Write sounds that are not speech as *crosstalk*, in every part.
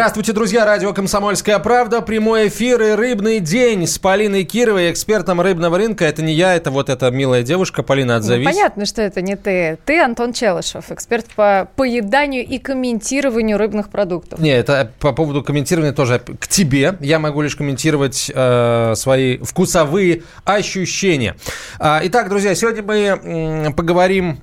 Здравствуйте, друзья. Радио «Комсомольская правда». Прямой эфир и «Рыбный день» с Полиной Кировой, экспертом рыбного рынка. Это не я, это вот эта милая девушка. Полина, отзовись. Ну, понятно, что это не ты. Ты Антон Челышев, эксперт по поеданию и комментированию рыбных продуктов. Не, это по поводу комментирования тоже к тебе. Я могу лишь комментировать э, свои вкусовые ощущения. А, итак, друзья, сегодня мы поговорим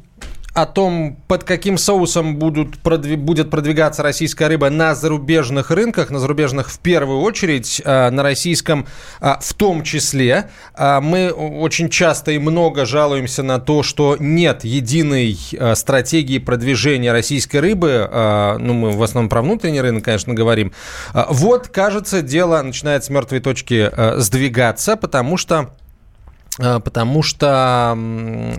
о том, под каким соусом будут, продви, будет продвигаться российская рыба на зарубежных рынках, на зарубежных в первую очередь, э, на российском э, в том числе. Э, мы очень часто и много жалуемся на то, что нет единой стратегии продвижения российской рыбы. Ну, мы в основном про внутренний рынок, конечно, говорим. Вот, кажется, дело начинает с мертвой точки сдвигаться, потому что а, потому что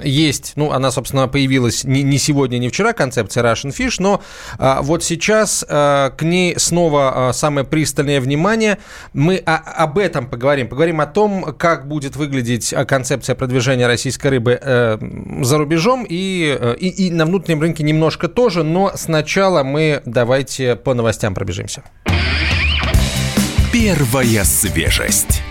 есть, ну, она, собственно, появилась не, не сегодня, не вчера, концепция Russian Fish, но а, вот сейчас а, к ней снова а, самое пристальное внимание. Мы об этом поговорим. Поговорим о том, как будет выглядеть а, концепция продвижения российской рыбы а, за рубежом и, э, и, и на внутреннем рынке немножко тоже, но сначала мы давайте по новостям пробежимся. Первая свежесть.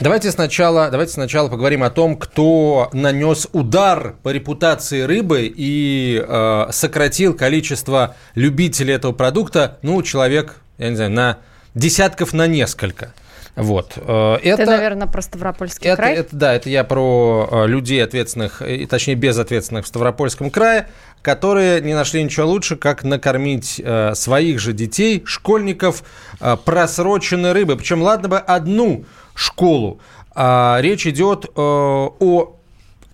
Давайте сначала, давайте сначала поговорим о том, кто нанес удар по репутации рыбы и э, сократил количество любителей этого продукта, ну, человек, я не знаю, на десятков на несколько. Вот. Э, это, Ты, наверное, про Ставропольский это, край? Это, да, это я про э, людей ответственных, и, точнее, безответственных в Ставропольском крае, которые не нашли ничего лучше, как накормить э, своих же детей, школьников, э, просроченной рыбой. Причем, ладно бы одну школу. А, речь идет э, о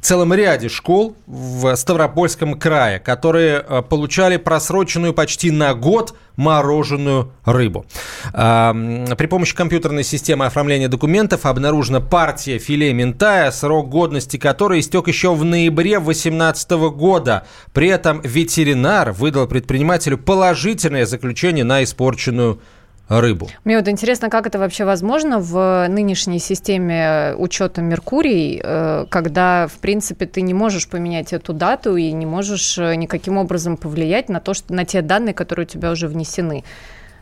целом ряде школ в Ставропольском крае, которые э, получали просроченную почти на год мороженую рыбу. При помощи компьютерной системы оформления документов обнаружена партия филе ментая, срок годности которой истек еще в ноябре 2018 года. При этом ветеринар выдал предпринимателю положительное заключение на испорченную рыбу. Мне вот интересно, как это вообще возможно в нынешней системе учета Меркурий, э, когда, в принципе, ты не можешь поменять эту дату и не можешь э, никаким образом повлиять на то, что на те данные, которые у тебя уже внесены.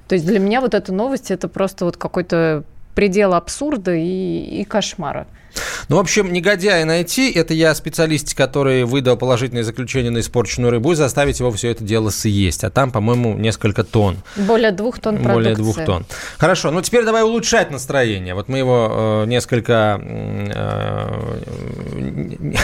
То есть для меня вот эта новость это просто вот какой-то предел абсурда и, и кошмара. Ну, в общем, негодяя найти, это я специалист, который выдал положительное заключение на испорченную рыбу, и заставить его все это дело съесть. А там, по-моему, несколько тонн. Более двух тонн продукции. Более двух тонн. Хорошо, ну теперь давай улучшать настроение. Вот мы его э, несколько... Э, *laughs*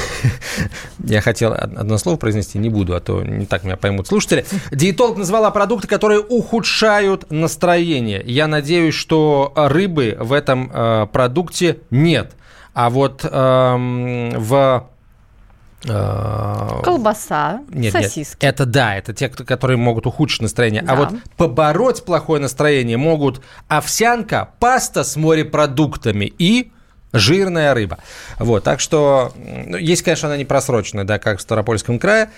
я хотел одно слово произнести, не буду, а то не так меня поймут слушатели. Диетолог назвала продукты, которые ухудшают настроение. Я надеюсь, что рыбы в этом э, продукте нет. А вот эм, в э, Колбаса, нет, сосиски. Нет, это да, это те, которые могут ухудшить настроение. А да. А вот побороть плохое настроение могут овсянка, паста с морепродуктами и жирная рыба. Вот, так что ну, есть, конечно, она не просроченная, да, как в Старопольском крае.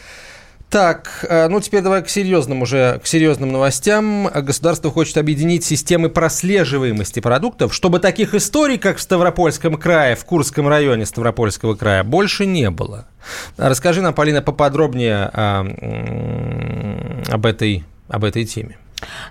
Так, э, ну теперь давай к серьезным уже, к серьезным новостям. Государство хочет объединить системы прослеживаемости продуктов, чтобы таких историй, как в Ставропольском крае, в Курском районе Ставропольского края, больше не было. Расскажи нам, Полина, поподробнее о, об, этой, об этой теме.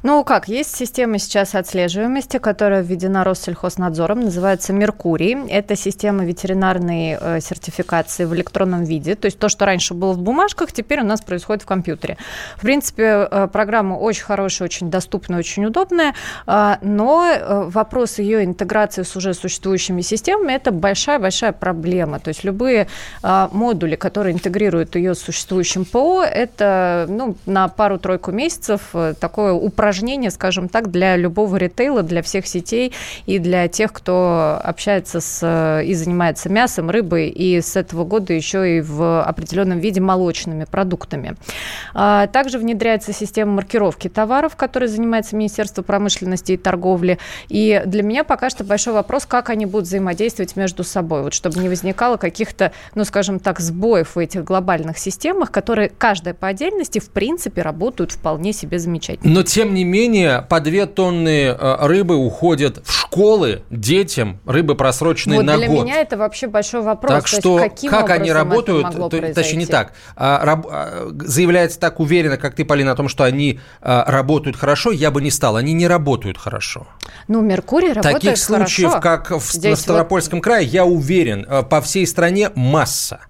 Ну как, есть система сейчас отслеживаемости, которая введена Россельхознадзором, называется Меркурий. Это система ветеринарной э, сертификации в электронном виде. То есть то, что раньше было в бумажках, теперь у нас происходит в компьютере. В принципе, э, программа очень хорошая, очень доступная, очень удобная, э, но вопрос ее интеграции с уже существующими системами – это большая-большая проблема. То есть любые э, модули, которые интегрируют ее с существующим ПО, это ну, на пару-тройку месяцев э, такое упражнение, скажем так, для любого ритейла, для всех сетей и для тех, кто общается с, и занимается мясом, рыбой, и с этого года еще и в определенном виде молочными продуктами. А, также внедряется система маркировки товаров, которой занимается Министерство промышленности и торговли. И для меня пока что большой вопрос, как они будут взаимодействовать между собой, вот чтобы не возникало каких-то, ну, скажем так, сбоев в этих глобальных системах, которые каждая по отдельности, в принципе, работают вполне себе замечательно. Но тем не менее, по две тонны э, рыбы уходят в школы детям, рыбы просроченные вот на для год. меня это вообще большой вопрос. Так То есть что, каким как они работают, то- произойти? точнее не так, а, раб- а, заявляется так уверенно, как ты, Полина, о том, что они а, работают хорошо, я бы не стал. Они не работают хорошо. Ну, Меркурий работает Таких случаев, хорошо. как в, Здесь на вот- Ставропольском крае, я уверен, э, по всей стране масса.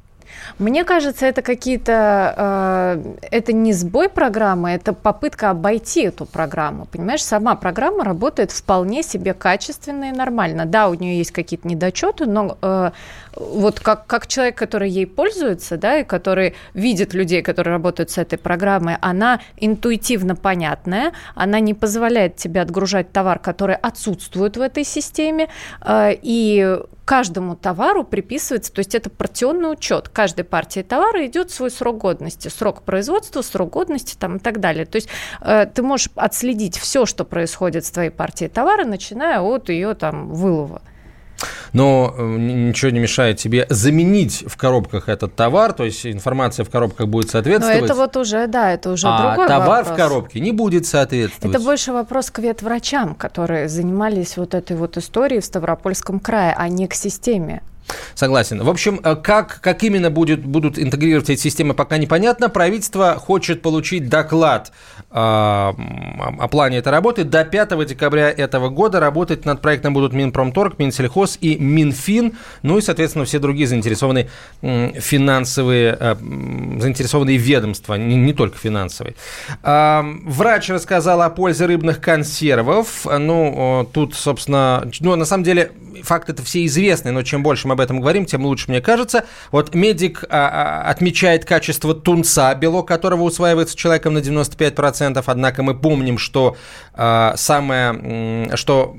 Мне кажется, это какие-то... э, это не сбой программы, это попытка обойти эту программу. Понимаешь, сама программа работает вполне себе качественно и нормально. Да, у нее есть какие-то недочеты, но э, вот как, как человек, который ей пользуется, да, и который видит людей, которые работают с этой программой, она интуитивно понятная, она не позволяет тебе отгружать товар, который отсутствует в этой системе, э, и каждому товару приписывается, то есть это порционный учет. Каждой партии товара идет свой срок годности, срок производства, срок годности там, и так далее. То есть э, ты можешь отследить все, что происходит с твоей партией товара, начиная от ее там вылова. Но э, ничего не мешает тебе заменить в коробках этот товар, то есть информация в коробках будет Но соответствовать. это вот уже, да, это уже а другой товар вопрос. в коробке не будет соответствовать. Это больше вопрос к ветврачам, которые занимались вот этой вот историей в Ставропольском крае, а не к системе. Согласен. В общем, э, как, как именно будет, будут интегрировать эти системы, пока непонятно. Правительство хочет получить доклад э, о плане этой работы. До 5 декабря этого года работать над проектом будут Минпромторг, Минсельхоз и Минфин, ну и, соответственно, все другие заинтересованные финансовые, э, заинтересованные ведомства, не, не только финансовые. А, Врач рассказал о пользе рыбных консервов. Ну, э, тут, собственно, ну, на самом деле, факт это все известный, но чем больше мы об этом говорим, тем лучше, мне кажется. Вот медик а, а, отмечает качество тунца, белок которого усваивается человеком на 95%, однако мы помним, что а, самое, что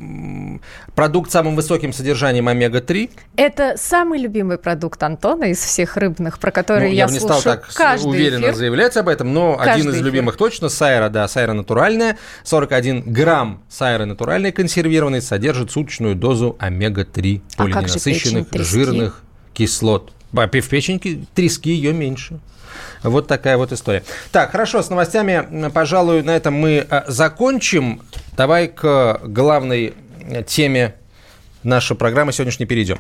продукт с самым высоким содержанием омега-3, Это самый любимый продукт Антона из всех рыбных, про которые Ну, я, бы не слушаю стал так каждый уверенно эфир. заявлять об этом, но Каждый один из эфир. любимых точно, сайра, да, сайра натуральная, 41 грамм сайры натуральной консервированной содержит суточную дозу омега-3 А полиненасыщенных печень, жирных кислот. А В печеньке трески ее меньше. Вот такая вот история. Так, хорошо, с новостями, пожалуй, на этом мы э, закончим. Давай к главной э, теме нашей программы сегодняшней перейдем.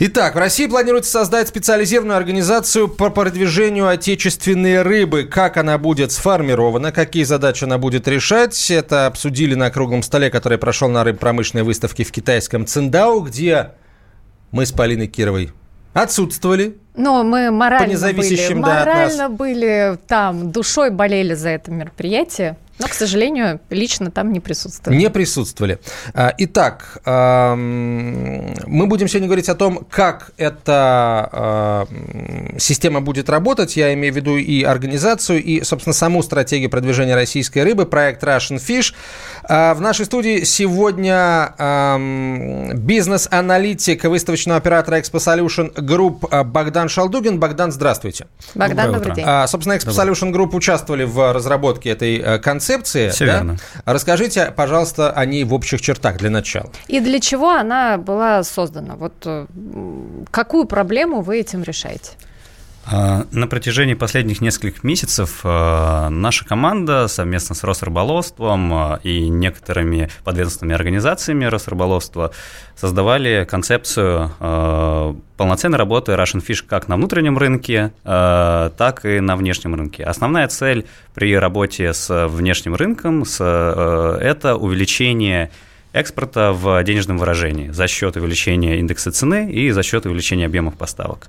Итак, в России планируется создать специализированную организацию по продвижению отечественной рыбы. Как она будет сформирована, какие задачи она будет решать, это обсудили на круглом столе, который прошел на рыбпромышленной выставке в китайском Циндао, где мы с Полиной Кировой отсутствовали. Но мы морально, По независящим, были, да, морально были там, душой болели за это мероприятие. Но, к сожалению, лично там не присутствовали. Не присутствовали. А, Итак, мы будем сегодня говорить о том, как эта ам, система будет работать. Я имею в виду и организацию, и, собственно, саму стратегию продвижения российской рыбы, проект Russian Fish. А, В нашей студии сегодня бизнес-аналитик выставочного оператора Expo Solution Group а, Богдан Шалдугин. Богдан, здравствуйте. Богдан, добрый утро. день. А, собственно, Expo Solution Group участвовали в разработке этой э, концепции. Всё да? верно. Расскажите, пожалуйста, о ней в общих чертах для начала. И для чего она была создана? Вот э, какую проблему вы этим решаете? А, На протяжении последних нескольких месяцев а, наша команда совместно с Росрыболовством а, и некоторыми подведомственными организациями Росрыболовства создавали концепцию полноценной работы Russian Fish как на внутреннем рынке, так и на внешнем рынке. Основная цель при работе с внешним рынком это увеличение экспорта в денежном выражении за счет увеличения индекса цены и за счет увеличения объемов поставок.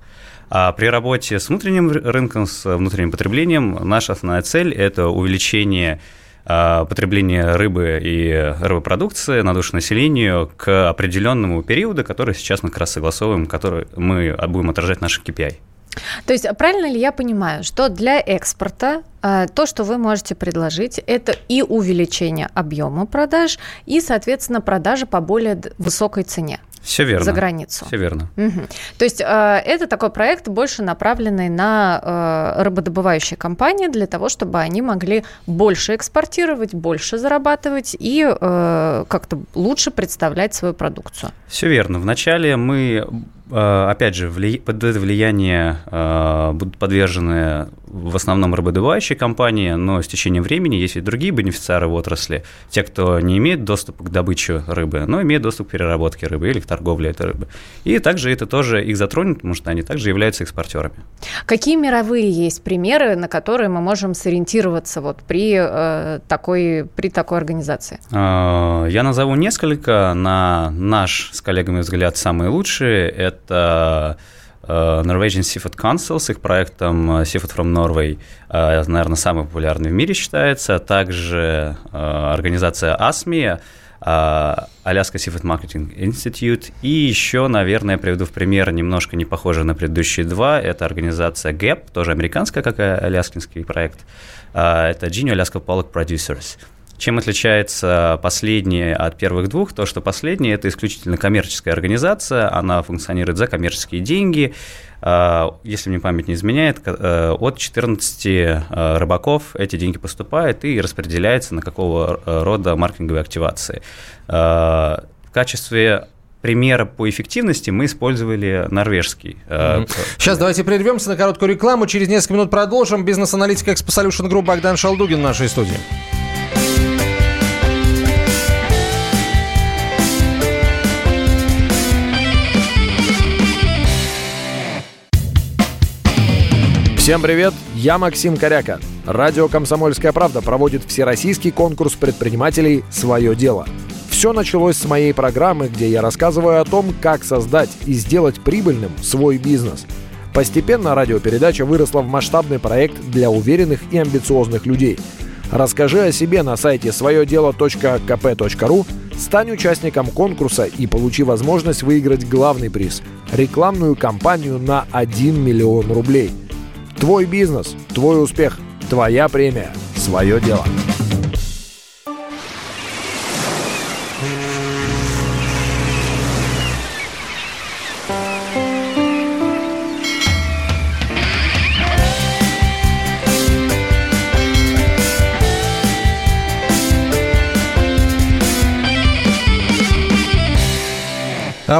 А при работе с внутренним ры- рынком, с внутренним потреблением, наша основная цель – это увеличение а, потребления рыбы и рыбопродукции на душу населению к определенному периоду, который сейчас мы как раз согласовываем, который мы будем отражать в наших KPI. То есть правильно ли я понимаю, что для экспорта э, то, что вы можете предложить, это и увеличение объема продаж, и, соответственно, продажи по более высокой цене Все верно. за границу? Все верно. Мгм. То есть э, это такой проект, больше направленный на э, рыбодобывающие компании для того, чтобы они могли больше экспортировать, больше зарабатывать и э, как-то лучше представлять свою продукцию. Все верно. Вначале мы, опять же, под это влияние будут подвержены в основном рыбодобывающие компании, но с течением времени есть и другие бенефициары в отрасли, те, кто не имеет доступа к добыче рыбы, но имеет доступ к переработке рыбы или к торговле этой рыбы. И также это тоже их затронет, потому что они также являются экспортерами. Какие мировые есть примеры, на которые мы можем сориентироваться вот при, э, такой, при такой организации? А, я назову несколько. На наш с коллегами взгляд самые лучшие. Это Norwegian Seafood Council с их проектом э, Seafood from Norway, наверное, самый популярный в мире считается. Также организация ASME, Alaska Seafood Marketing Institute. И еще, наверное, приведу в пример немножко не похожий на предыдущие два. Это организация GAP, тоже американская, как и аляскинский проект. Это Genie Alaska Pollock Producers. Чем отличается последняя от первых двух? То, что последняя – это исключительно коммерческая организация, она функционирует за коммерческие деньги. А, если мне память не изменяет, э, от 14 э, рыбаков эти деньги поступают и распределяются на какого э, рода маркетинговые активации. А, в качестве примера по эффективности мы использовали норвежский. Сейчас давайте прервемся на короткую рекламу. Через несколько минут продолжим. Бизнес-аналитик Expo Solution Group Богдан Шалдугин в нашей студии. Всем привет, я Максим Коряка. Радио «Комсомольская правда» проводит всероссийский конкурс предпринимателей «Свое дело». Все началось с моей программы, где я рассказываю о том, как создать и сделать прибыльным свой бизнес. Постепенно радиопередача выросла в масштабный проект для уверенных и амбициозных людей. Расскажи о себе на сайте своедело.кп.ру, стань участником конкурса и получи возможность выиграть главный приз – рекламную кампанию на 1 миллион рублей – Твой бизнес, твой успех, твоя премия, свое дело.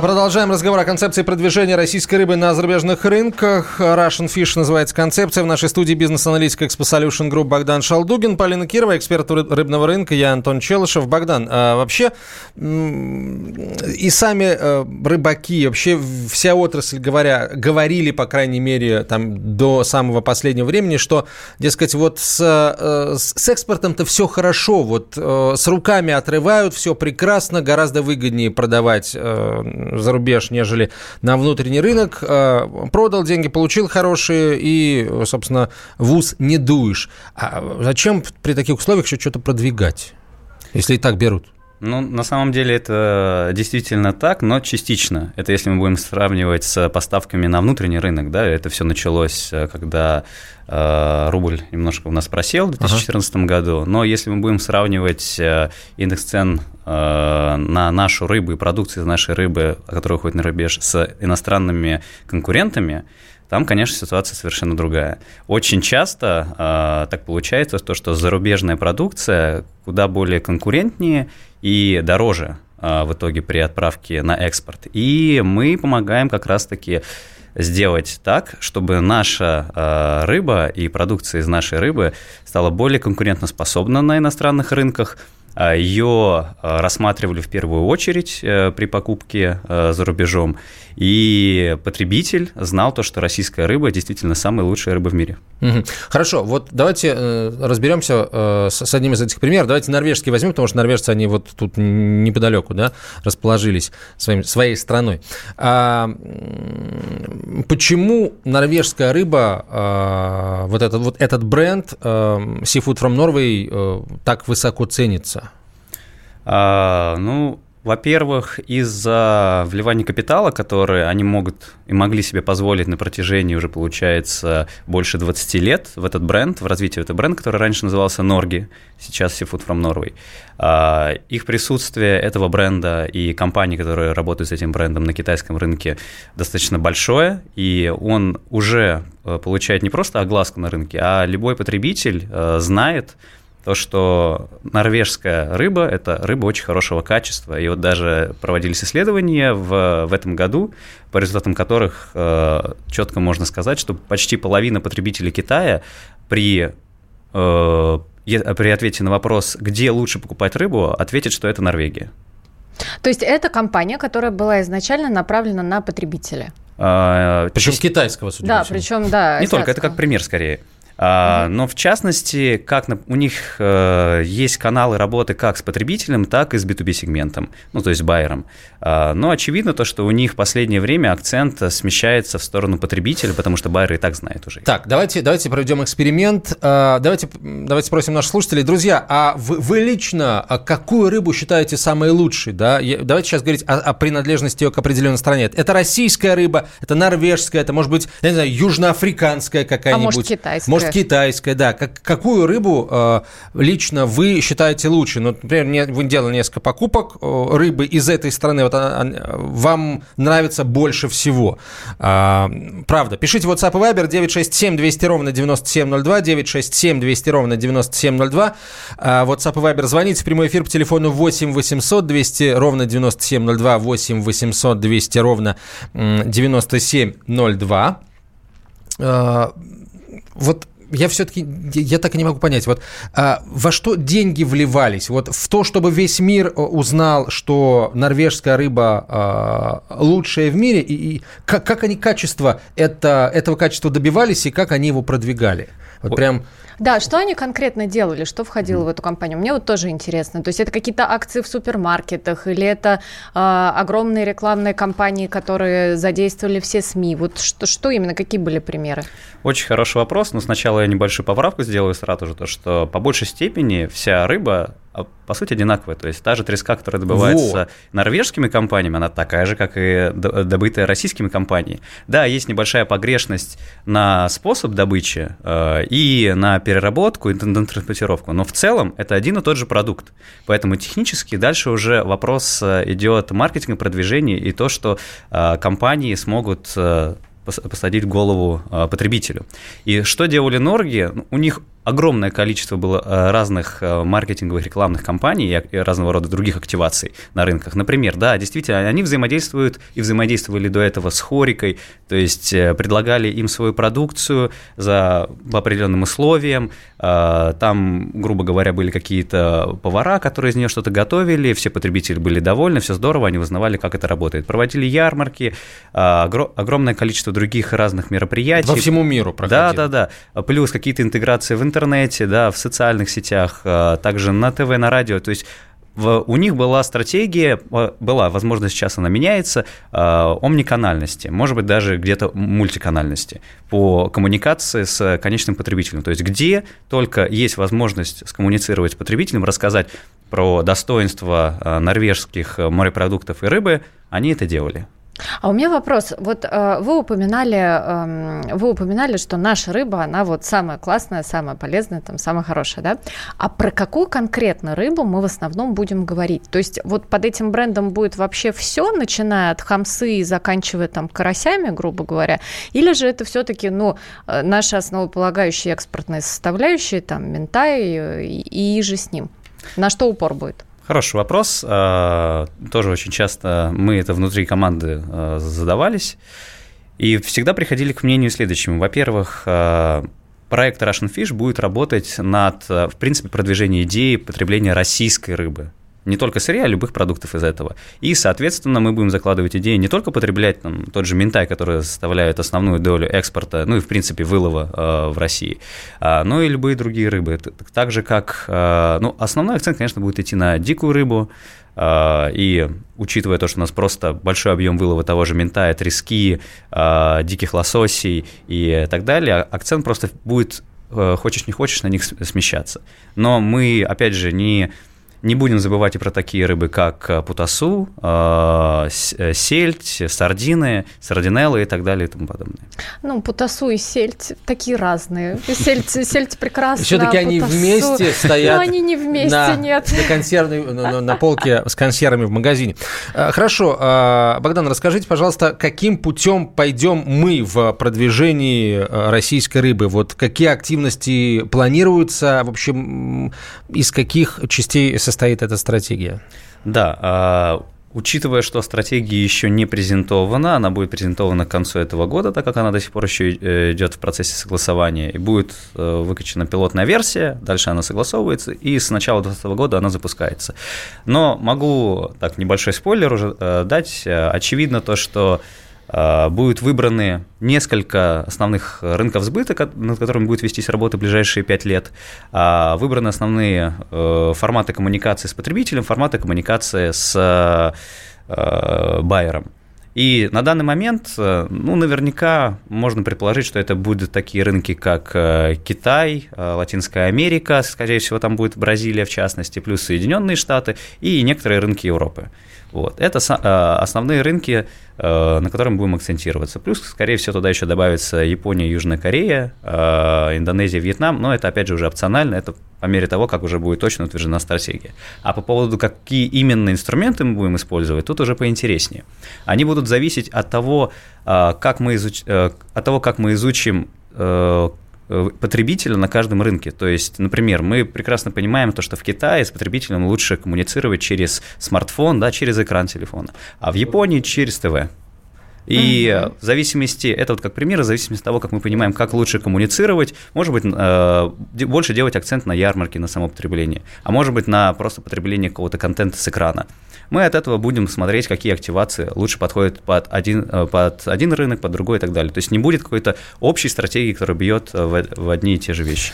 Продолжаем разговор о концепции продвижения российской рыбы на зарубежных рынках. Russian Fish называется концепция. В нашей студии бизнес-аналитик Expo Solution Group Богдан Шалдугин, Полина Кирова, эксперт рыбного рынка, я Антон Челышев. Богдан, а вообще и сами э, рыбаки, вообще вся отрасль, говоря, говорили, по крайней мере, там до самого последнего времени, что, дескать, вот с, э, с экспортом-то все хорошо, вот э, с руками отрывают, все прекрасно, гораздо выгоднее продавать за рубеж, нежели на внутренний рынок. Э, продал деньги, получил хорошие и, собственно, вуз не дуешь. А зачем при таких условиях еще что-то продвигать, если и так берут? Ну, на самом деле это действительно так, но частично. Это если мы будем сравнивать с поставками на внутренний рынок, да, это все началось, э, когда э, рубль немножко у нас просел в 2014 ага. году, но если мы будем сравнивать э, индекс цен э, на нашу рыбу и продукцию из нашей рыбы, которая уходит на рубеж, с иностранными конкурентами, там, конечно, ситуация совершенно другая. Очень часто э, так получается, то, что зарубежная продукция куда более конкурентнее и дороже э, в итоге при отправке на экспорт. И мы помогаем как раз-таки сделать так, чтобы наша э, рыба и продукция из нашей рыбы стала более конкурентоспособна на иностранных рынках – Ее рассматривали в первую очередь э, при покупке э, за рубежом, и потребитель знал то, что российская рыба действительно самая лучшая рыба в мире. Хорошо, вот давайте э, разберемся с одним из этих примеров. Давайте норвежский возьмем, потому что норвежцы, они вот тут неподалеку да, расположились своим, своей страной. А, почему норвежская рыба, вот этот, вот этот бренд Seafood from Norway так высоко ценится? А, ну, во-первых, из-за вливания капитала, которые они могут и могли себе позволить на протяжении уже, получается, больше 20 лет в этот бренд, в развитии этого бренда, который раньше назывался Норги, сейчас Seafood from Norway. А, их присутствие этого бренда и компаний, которые работают с этим брендом на китайском рынке, достаточно большое, и он уже э, получает не просто огласку на рынке, а любой потребитель э, знает, то, что норвежская рыба – это рыба очень хорошего качества. И вот даже проводились исследования в, в этом году, по результатам которых э, четко можно сказать, что почти половина потребителей Китая при, э, при ответе на вопрос, где лучше покупать рыбу, ответит, что это Норвегия. То есть это компания, которая была изначально направлена на потребителя? А, причем китайского, судя Да, причем, да. Не только, это как пример скорее. А, но в частности, как на, у них э, есть каналы работы как с потребителем, так и с B2B сегментом, ну то есть байером. А, но очевидно то, что у них в последнее время акцент смещается в сторону потребителя, потому что байеры и так знают уже. Так, давайте, давайте проведем эксперимент. А, давайте, давайте спросим наших слушателей. Друзья, а вы, вы лично какую рыбу считаете самой лучшей? Да? Давайте сейчас говорить о, о принадлежности ее к определенной стране. Это российская рыба, это норвежская, это может быть, я не знаю, южноафриканская какая-нибудь. А может китайская. Может китайская, да. Как, какую рыбу э, лично вы считаете лучше? Ну, например, не, вы делали несколько покупок э, рыбы из этой страны, вот она, она, вам нравится больше всего. А, правда. Пишите WhatsApp и Viber 967 200 ровно 9702, 967 200 ровно 9702. А, WhatsApp и Viber звоните в прямой эфир по телефону 8 800 200 ровно 9702, 8 800 200 ровно 9702. А, вот я все-таки, я так и не могу понять, вот а, во что деньги вливались? Вот в то, чтобы весь мир э, узнал, что норвежская рыба а, лучшая в мире, и, и как, как они качество это, этого качества добивались, и как они его продвигали? Вот прям... Да, что они конкретно делали, что входило mm. в эту компанию? Мне вот тоже интересно. То есть это какие-то акции в супермаркетах или это э, огромные рекламные кампании, которые задействовали все СМИ? Вот что, что именно, какие были примеры? Очень хороший вопрос, но сначала я небольшую поправку сделаю сразу же, то что по большей степени вся рыба по сути одинаковая. То есть та же треска, которая добывается Во. норвежскими компаниями, она такая же, как и добытая российскими компаниями. Да, есть небольшая погрешность на способ добычи э, и на переработку и на транспортировку, но в целом это один и тот же продукт. Поэтому технически дальше уже вопрос э, идет маркетинга, продвижения и то, что э, компании смогут э, посадить голову э, потребителю. И что делали Норги? У них огромное количество было э, разных э, маркетинговых рекламных кампаний и разного рода других активаций на рынках. Например, да, действительно, они взаимодействуют и взаимодействовали до этого с Хорикой, то есть э, предлагали им свою продукцию за, по определенным условиям. Там, грубо говоря, были какие-то повара, которые из нее что-то готовили, все потребители были довольны, все здорово, они узнавали, как это работает. Проводили ярмарки, огромное количество других разных мероприятий. Во всему миру проходили. Да, да, да. Плюс какие-то интеграции в интернете, да, в социальных сетях, а, также на ТВ, на радио. То есть у них была стратегия, а, была, возможно, сейчас она меняется, э, омниканальности, может быть, даже где-то мультиканальности по коммуникации с конечным потребителем. То есть где только есть возможность скоммуницировать с потребителем, рассказать про достоинства норвежских морепродуктов и рыбы, они это делали. А у меня вопрос. Вот э, вы упоминали, э, вы упоминали, что наша рыба, она вот самая классная, самая полезная, там, самая хорошая, да? А про какую конкретно рыбу мы в основном будем говорить? То есть вот под этим брендом будет вообще все, начиная от хамсы и заканчивая там карасями, грубо говоря? Или же это все-таки, ну, э, наши основополагающие экспортные составляющие, там, ментай и, и же с ним? На что упор будет? Хороший вопрос. А, тоже очень часто мы это внутри команды а, задавались. И всегда приходили к мнению следующему. Во-первых, а, проект Russian Fish будет работать над, в принципе, продвижением идеи потребления российской рыбы не только сырья, а любых продуктов из этого. И, соответственно, мы будем закладывать идеи не только потреблять там, тот же ментай, который составляет основную долю экспорта, ну и, в принципе, вылова э, в России, э, но и любые другие рыбы. Так же, как... Э, ну, основной акцент, конечно, будет идти на дикую рыбу, э, и учитывая то, что у нас просто большой объем вылова того же ментая, трески, э, диких лососей и так далее, акцент просто будет, э, хочешь не хочешь, на них смещаться. Но мы, опять же, не Не будем забывать и про такие рыбы, как э, путасу, э, э, сельдь, сардины, сардинеллы и так далее и тому подобное. Ну, путасу и сельдь такие разные. Сельдь, сельдь прекрасна. Все-таки они вместе стоят. Но они не вместе, на, нет. На, консервной, на, на полке с консервами в магазине. Хорошо, Богдан, расскажите, пожалуйста, каким путем пойдем мы в продвижении российской рыбы? Вот какие активности планируются? В общем, из каких частей состоит эта стратегия? Да, а, Учитывая, что стратегия еще не презентована, она будет презентована к концу этого года, так как она до сих пор еще э, идет в процессе согласования, и будет э, выкачана пилотная версия, дальше она согласовывается, и с начала 2020 года она запускается. Но могу, так, небольшой спойлер уже э, дать. Очевидно то, что а, будут выбраны несколько основных рынков сбыта, над которыми будет вестись работа в ближайшие пять лет. А, выбраны основные э, форматы коммуникации с потребителем, форматы коммуникации с э, байером. И на данный момент, э, ну, наверняка можно предположить, что это будут такие рынки, как Китай, Латинская Америка, скорее всего, там будет Бразилия в частности, плюс Соединенные Штаты и некоторые рынки Европы. Вот. Это основные рынки, Э, на котором будем акцентироваться. Плюс, скорее всего, туда еще добавится Япония, Южная Корея, э, Индонезия, Вьетнам, но это, опять же, уже опционально, это по мере того, как уже будет точно утверждена стратегия. А по поводу, какие именно инструменты мы будем использовать, тут уже поинтереснее. Они будут зависеть от того, э, как мы, изуч... от того, как мы изучим Э, потребителя на каждом рынке. То есть, например, мы прекрасно понимаем то, что в Китае с потребителем лучше коммуницировать через смартфон, да, через экран телефона, а в Японии через ТВ. И угу. в зависимости, это вот как пример, в зависимости от того, как мы понимаем, как лучше коммуницировать, может быть, э, больше делать акцент на ярмарке, на самопотребление, а может быть, на просто потребление какого-то контента с экрана. Мы от этого будем смотреть, какие активации лучше подходят под один, э, под один рынок, под другой и так далее. То есть не будет какой-то общей стратегии, которая бьет в, в одни и те же вещи.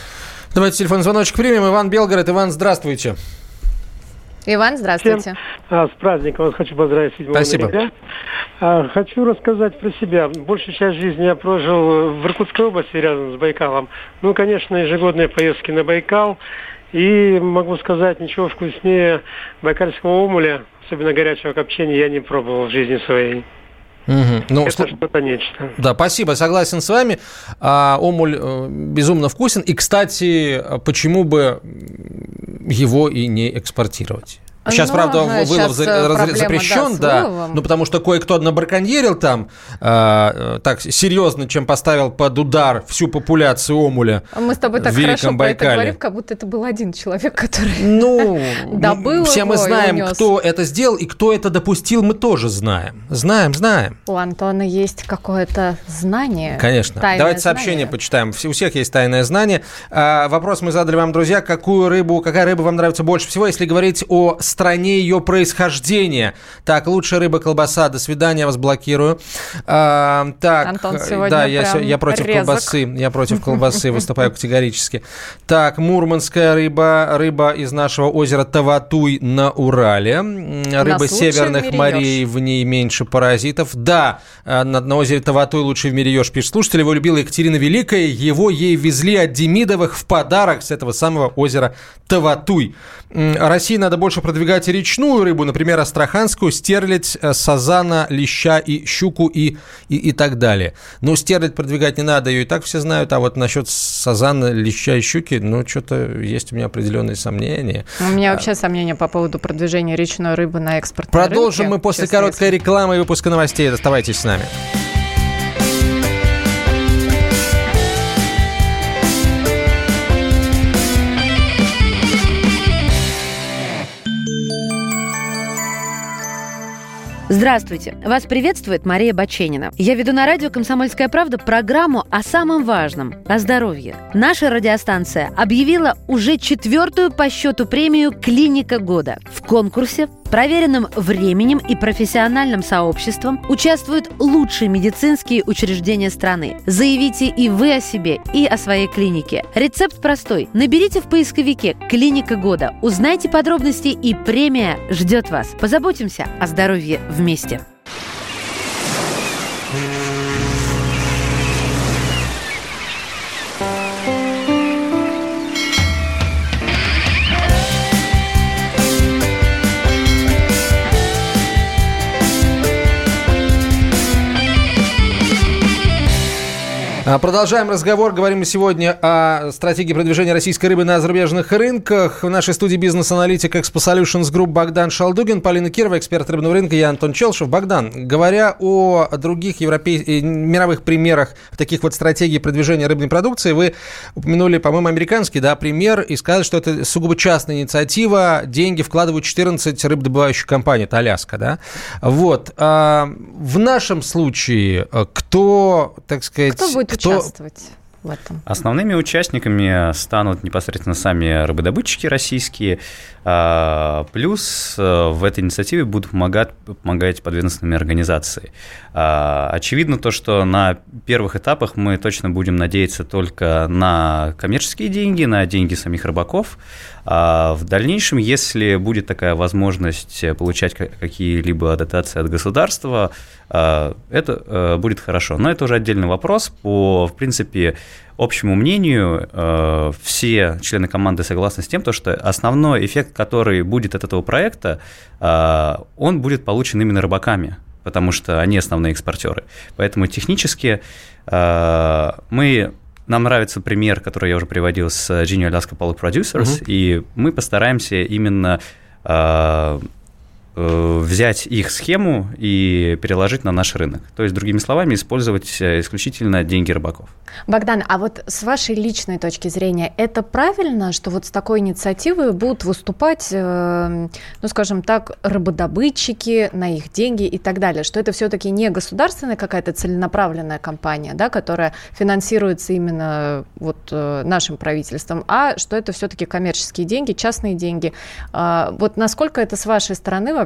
Давайте телефон звоночек примем. Иван Белгород. Иван, здравствуйте. Иван, здравствуйте. Всем, а, с праздником вас хочу поздравить 7 Спасибо. ноября. А, хочу рассказать про себя. Большую часть жизни я прожил в Иркутской области, рядом с Байкалом. Ну, конечно, ежегодные поездки на Байкал. И могу сказать, ничего вкуснее байкальского омуля, особенно горячего копчения, я не пробовал в жизни своей. Угу. Ну, это сл... что-то нечто. Да, спасибо, согласен с вами. А, омуль э, безумно вкусен. И, кстати, почему бы его и не экспортировать? Сейчас, Но, правда, вылов сейчас запрещен, да, да ну потому что кое-кто набраконьерил там э, так серьезно, чем поставил под удар всю популяцию омуля Мы с тобой так в Великом хорошо Байкале. это говорим, как будто это был один человек, который ну, *laughs* добыл Все мы знаем, кто это сделал и кто это допустил, мы тоже знаем. Знаем, знаем. У Антона есть какое-то знание. Конечно. Давайте сообщение знание. почитаем. У всех есть тайное знание. А, вопрос мы задали вам, друзья. Какую рыбу, какая рыба вам нравится больше всего, если говорить о стране ее происхождения. Так, лучшая рыба, колбаса. До свидания, вас блокирую. А, так, Антон сегодня да, я, я против резок. колбасы. Я против *laughs* колбасы выступаю категорически. Так, мурманская рыба, рыба из нашего озера Таватуй на Урале. Рыба северных морей, в ней меньше паразитов. Да, э, на, на озере Таватуй лучший в мире еж, пишет слушатель. Его любила Екатерина Великая. Его ей везли от Демидовых в подарок с этого самого озера Таватуй. России надо больше продвигать речную рыбу, например, астраханскую, стерлядь, э, сазана, леща и щуку и, и, и так далее. Но стерлядь продвигать не надо, ее и так все знают, а вот насчет сазана, леща и щуки, ну, что-то есть у меня определенные сомнения. У меня вообще сомнения по поводу продвижения речной рыбы на экспорт. Продолжим рынке, мы после короткой рекламы и выпуска новостей. Оставайтесь с нами. Здравствуйте! Вас приветствует Мария Баченина. Я веду на радио «Комсомольская правда» программу о самом важном – о здоровье. Наша радиостанция объявила уже четвертую по счету премию «Клиника года». В конкурсе проверенным временем и профессиональным сообществом участвуют лучшие медицинские учреждения страны. Заявите и вы о себе, и о своей клинике. Рецепт простой. Наберите в поисковике «Клиника года», узнайте подробности и премия ждет вас. Позаботимся о здоровье вместе. Продолжаем разговор. Говорим сегодня о стратегии продвижения российской рыбы на зарубежных рынках. В нашей студии бизнес-аналитик Expo Solutions Group Богдан Шалдугин, Полина Кирова, эксперт рыбного рынка, я Антон Челшев. Богдан, говоря о других европей... Э, мировых примерах таких вот стратегий продвижения рыбной продукции, вы упомянули, по-моему, американский да, пример и сказали, что это сугубо частная инициатива. Деньги вкладывают 14 рыбодобывающих компаний. Это Аляска, да? Вот. А в нашем случае э, кто, так сказать... Кто будет. Участвовать? в этом? Основными участниками станут непосредственно сами рыбодобытчики российские, а, плюс э, в этой инициативе будут помогать, помогать подведомственные организации. А, очевидно то, что на первых этапах мы точно будем надеяться только на коммерческие деньги, на деньги самих рыбаков. А в дальнейшем, если будет такая возможность получать какие-либо дотации от государства, это э, будет хорошо. Но это уже отдельный вопрос. По, в принципе, общему мнению, э, все члены команды согласны с тем, что основной эффект, который будет от этого проекта, э, он будет получен именно рыбаками, потому что они основные экспортеры. Поэтому технически э, мы нам нравится пример, который я уже приводил с Genie Alaska Power Producers, угу. и мы постараемся именно Э, взять их схему и переложить на наш рынок. То есть, другими словами, использовать э, исключительно деньги рыбаков. Богдан, а вот с вашей личной точки зрения, это правильно, что вот с такой инициативой будут выступать, э, ну, скажем так, рыбодобытчики на их деньги и так далее, что это все-таки не государственная какая-то целенаправленная компания, да, которая финансируется именно вот нашим правительством, а что это все-таки коммерческие деньги, частные деньги. А вот насколько это с вашей стороны вообще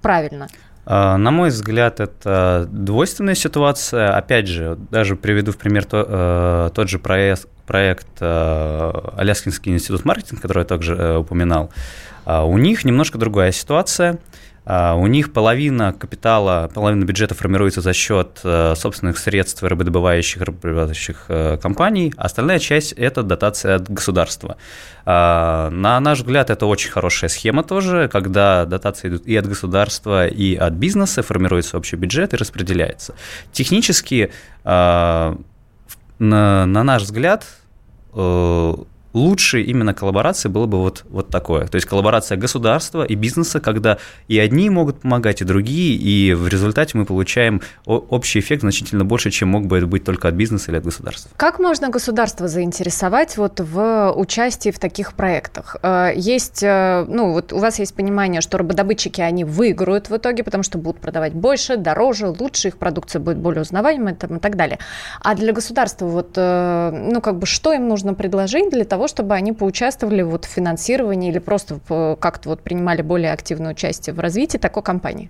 правильно? А, на мой взгляд, это двойственная ситуация. Опять же, даже приведу в пример то, э, тот же проект, проект э, Аляскинский институт маркетинга, который я также э, упоминал. А, у них немножко другая ситуация – у них половина капитала, половина бюджета формируется за счет э, собственных средств рыбодобывающих, рыбоприводящих э, компаний, а остальная часть – это дотация от государства. А, на наш взгляд, это очень хорошая схема тоже, когда дотации идут и от государства, и от бизнеса, формируется общий бюджет и распределяется. Технически, а, на, на наш взгляд, лучшей именно коллаборации было бы вот, вот такое. То есть коллаборация государства и бизнеса, когда и одни могут помогать, и другие, и в результате мы получаем общий эффект значительно больше, чем мог бы это быть только от бизнеса или от государства. Как можно государство заинтересовать вот в участии в таких проектах? Э, есть, э, ну вот у вас есть понимание, что рыбодобытчики, они выиграют в итоге, потому что будут продавать больше, дороже, лучше, их продукция будет более узнаваемой и так далее. А для государства вот, э, ну как бы, что им нужно предложить для того, того, чтобы они поучаствовали вот в финансировании или просто как-то вот принимали более активное участие в развитии такой компании?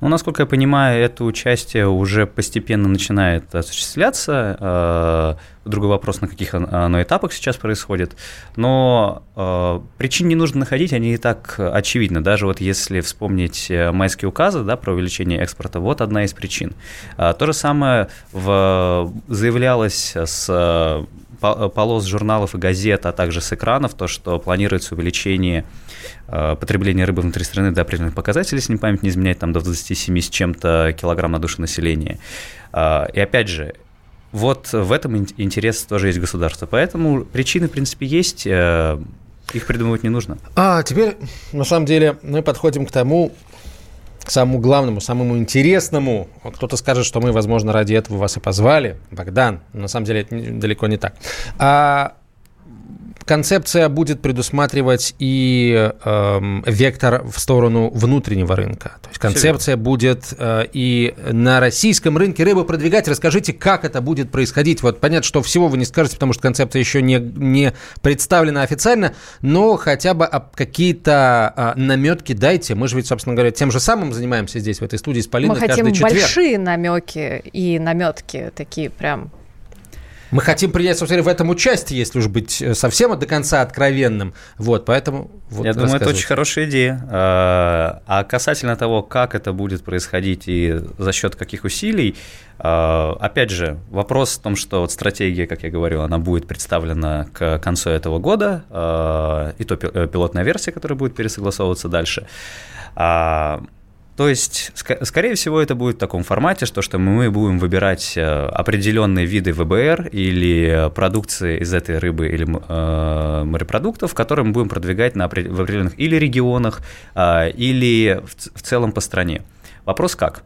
Ну, насколько я понимаю, это участие уже постепенно начинает осуществляться. Э, другой вопрос, на каких оно этапах сейчас происходит. Но э, причин не нужно находить, они и так очевидны. Даже вот если вспомнить э, майские указы да, про увеличение экспорта, вот одна из причин. То же самое в, заявлялось с Э, полос журналов и газет, а также с экранов, то, что планируется увеличение э, потребления рыбы внутри страны до определенных показателей, если не память не изменяет, там до 27 с чем-то килограмм на душу населения. Э, и опять же, вот в этом интерес тоже есть государство. Поэтому причины, в принципе, есть, их придумывать не нужно. А теперь, на самом деле, мы подходим к тому, к самому главному, самому интересному. Кто-то скажет, что мы, возможно, ради этого вас и позвали, Богдан. На самом деле это далеко не так. А концепция будет предусматривать и э, вектор в сторону внутреннего рынка. То есть концепция будет э, и на российском рынке рыбы продвигать. Расскажите, как это будет происходить. Вот понятно, что всего вы не скажете, потому что концепция еще не, не представлена официально, но хотя бы какие-то э, наметки дайте. Мы же ведь, собственно говоря, тем же самым занимаемся здесь, в этой студии с Полиной Мы хотим большие намеки и наметки такие прям мы хотим принять, собственно, в этом участие, если уж быть э, совсем до конца откровенным. Вот, поэтому... Вот, Я думаю, это очень хорошая идея. А, а касательно того, как это будет происходить и за счет каких усилий, а, опять же, вопрос в том, что вот стратегия, как я говорил, она будет представлена к концу этого года, а, и то э, пилотная версия, которая будет пересогласовываться дальше. То есть, ск- скорее всего, это будет в таком формате, что, что мы будем выбирать э, определенные виды ВБР или продукции из этой рыбы или э, морепродуктов, которые мы будем продвигать на, в определенных или регионах, э, или в, в целом по стране. Вопрос как?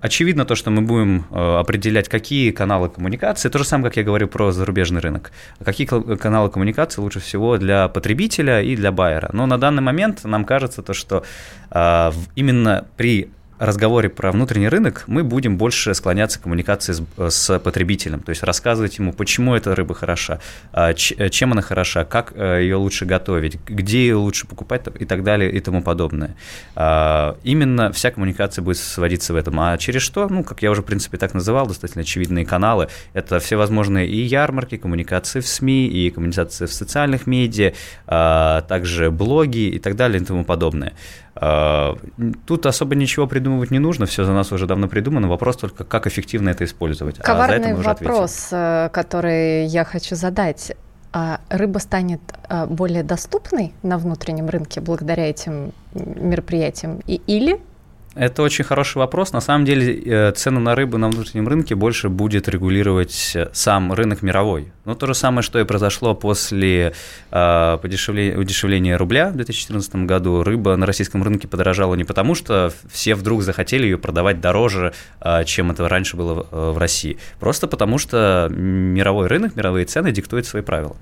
Очевидно то, что мы будем э, определять, какие каналы коммуникации, то же самое, как я говорю про зарубежный рынок, какие каналы коммуникации лучше всего для потребителя и для байера. Но на данный момент нам кажется то, что а, именно при разговоре про внутренний рынок мы будем больше склоняться к коммуникации с, с потребителем, то есть рассказывать ему, почему эта рыба хороша, а, чем она хороша, как э, ее лучше готовить, где ее лучше покупать и так далее и тому подобное. А, именно вся коммуникация будет сводиться в этом. А через что? Ну, как я уже, в принципе, так называл, достаточно очевидные каналы. Это все возможные и ярмарки, коммуникации в СМИ, и коммуникации в социальных медиа, а, также блоги и так далее и тому подобное. А, тут особо ничего придумывать не нужно, все за нас уже давно придумано. Вопрос только, как эффективно это использовать. Коварный а вопрос. Э, который я хочу задать. А рыба станет э, более доступной на внутреннем рынке благодаря этим мероприятиям? И, или это очень хороший вопрос. На самом деле э, цену на рыбу на внутреннем рынке больше будет регулировать э, сам рынок мировой. Ну, то же самое, что и произошло после э, удешевления рубля в 2014 году. Рыба на российском рынке подорожала не потому, что все вдруг захотели ее продавать дороже, чем это раньше было в России. Просто потому, что мировой рынок, мировые цены диктуют свои правила.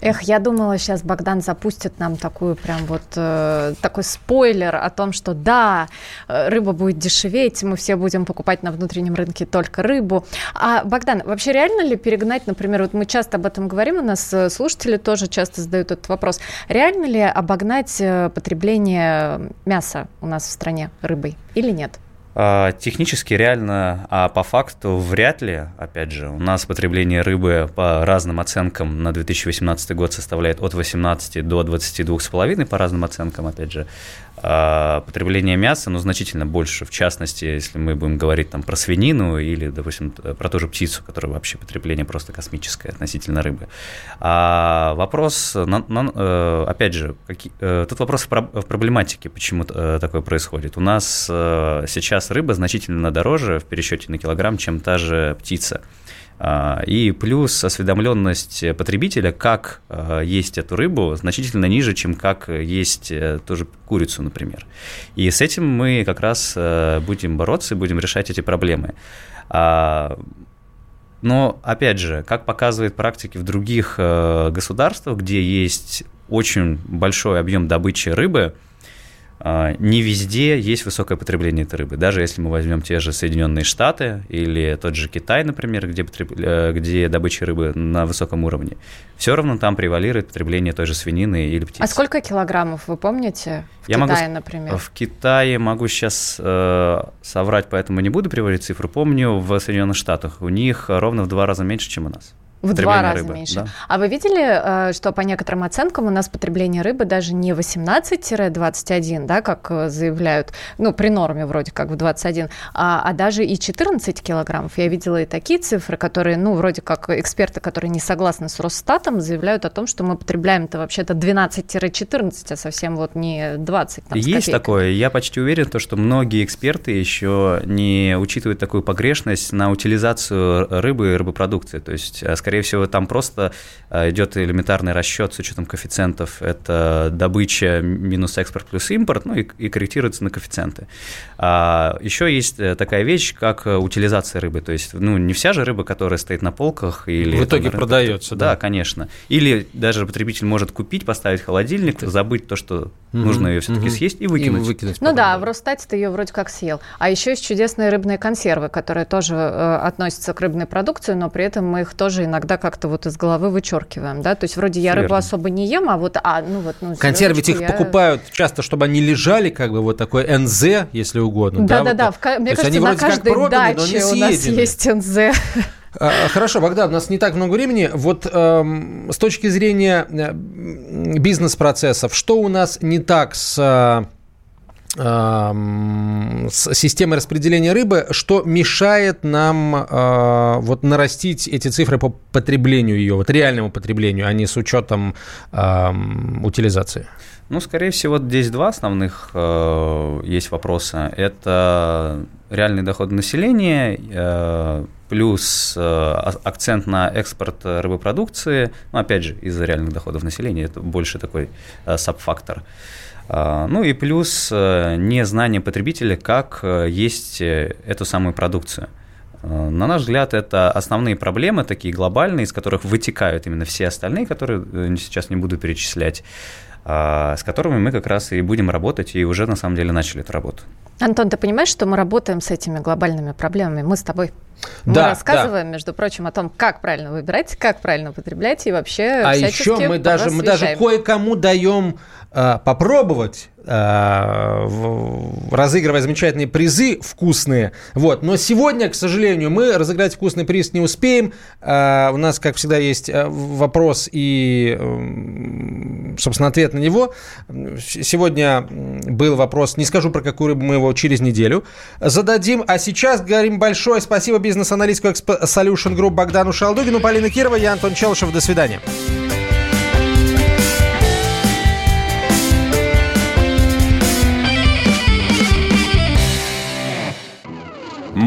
Эх, я думала, сейчас Богдан запустит нам такую прям вот э, такой спойлер о том, что да, э, рыба будет дешеветь, мы все будем покупать на внутреннем рынке только рыбу. А, Богдан, вообще реально ли перегнать, например, вот мы часто об этом говорим, у нас э, слушатели тоже часто задают этот вопрос, реально ли обогнать э, потребление мяса у нас в стране рыбой или нет? А, технически реально, а по факту вряд ли. Опять же, у нас потребление рыбы по разным оценкам на 2018 год составляет от 18 до 22,5 по разным оценкам, опять же. А, потребление мяса, ну, значительно больше. В частности, если мы будем говорить там про свинину или, допустим, про ту же птицу, которая вообще потребление просто космическое относительно рыбы. А вопрос, э, опять же, э, тут вопрос в проблематике, почему э, такое происходит. У нас сейчас рыба значительно дороже в пересчете на килограмм, чем та же птица. А, и плюс осведомленность потребителя, как а, есть эту рыбу, значительно ниже, чем как есть э, тоже курицу, например. И с этим мы как раз э, будем бороться и будем решать эти проблемы. А, но, опять же, как показывает практики в других э, государствах, где есть очень большой объем добычи рыбы, не везде есть высокое потребление этой рыбы. Даже если мы возьмем те же Соединенные Штаты или тот же Китай, например, где, потреб... Э, где добыча рыбы на высоком уровне, все равно там превалирует потребление той же свинины или птицы. А сколько килограммов, вы помните, в Я Китае, могу... например? В Китае могу сейчас э, соврать, поэтому не буду приводить цифру. Помню, в Соединенных Штатах у них ровно в два раза меньше, чем у нас. В два раза рыбы, меньше. Да. А вы видели, э, что по некоторым оценкам у нас потребление рыбы даже не 18-21, да, как э, заявляют, ну, при норме вроде как в 21, а, а даже и 14 килограммов. Я видела и такие цифры, которые, ну, вроде как эксперты, которые не согласны с Росстатом, заявляют о том, что мы потребляем-то вообще-то 12-14, а совсем вот не 20. Там, Есть такое. Я почти уверен, то, что многие эксперты еще не учитывают такую погрешность на утилизацию рыбы и рыбопродукции. То есть, скорее Скорее всего, там просто э, идет элементарный расчет с учетом коэффициентов. Это добыча минус экспорт плюс импорт, ну и, и корректируется на коэффициенты. А, еще есть э, такая вещь, как э, утилизация рыбы. То есть, ну, не вся же рыба, которая стоит на полках или... В итоге там, продается, да? Да, конечно. Или даже потребитель может купить, поставить в холодильник, забыть то, что угу, нужно ее все-таки угу. съесть и выкинуть. И выкинуть ну да, в Росстате ты ее вроде как съел. А еще есть чудесные рыбные консервы, которые тоже э, относятся к рыбной продукции, но при этом мы их тоже иногда иногда как-то вот из головы вычеркиваем, да, то есть вроде я Верно. рыбу особо не ем, а вот, а, ну вот, ну, Консервы ведь их я... покупают часто, чтобы они лежали, как бы вот такой НЗ, если угодно. Да-да-да, вот, мне кажется, на каждой проданы, даче у нас есть НЗ. А, хорошо, Богдан, у нас не так много времени. Вот эм, с точки зрения э, бизнес-процессов, что у нас не так с с системой распределения рыбы, что мешает нам э, вот нарастить эти цифры по потреблению ее, вот реальному потреблению, а не с учетом э, утилизации? Ну, скорее всего, здесь два основных э, есть вопроса. Это реальный доход населения, э, плюс э, акцент на экспорт рыбопродукции, ну, опять же, из-за реальных доходов населения, это больше такой э, саб-фактор. А, ну и плюс э, незнание потребителя, как э, есть э, эту самую продукцию. На наш взгляд, это основные проблемы, такие глобальные, из которых вытекают именно все остальные, которые сейчас не буду перечислять, а, с которыми мы как раз и будем работать, и уже на самом деле начали эту работу. Антон, ты понимаешь, что мы работаем с этими глобальными проблемами? Мы с тобой. Мы да, рассказываем, да. между прочим, о том, как правильно выбирать, как правильно потреблять и вообще А еще мы даже, мы даже кое-кому даем э, попробовать Э, разыгрывая замечательные призы вкусные. Вот. Но сегодня, к сожалению, мы разыграть вкусный приз не успеем. Э, у нас, как всегда, есть э, вопрос и, собственно, ответ на него. Сегодня был вопрос, не скажу про какую рыбу, мы его через неделю зададим. А сейчас говорим большое спасибо бизнес-аналитику Solution Group Богдану Шалдугину, Полина Кирова, я Антон Челышев. До свидания.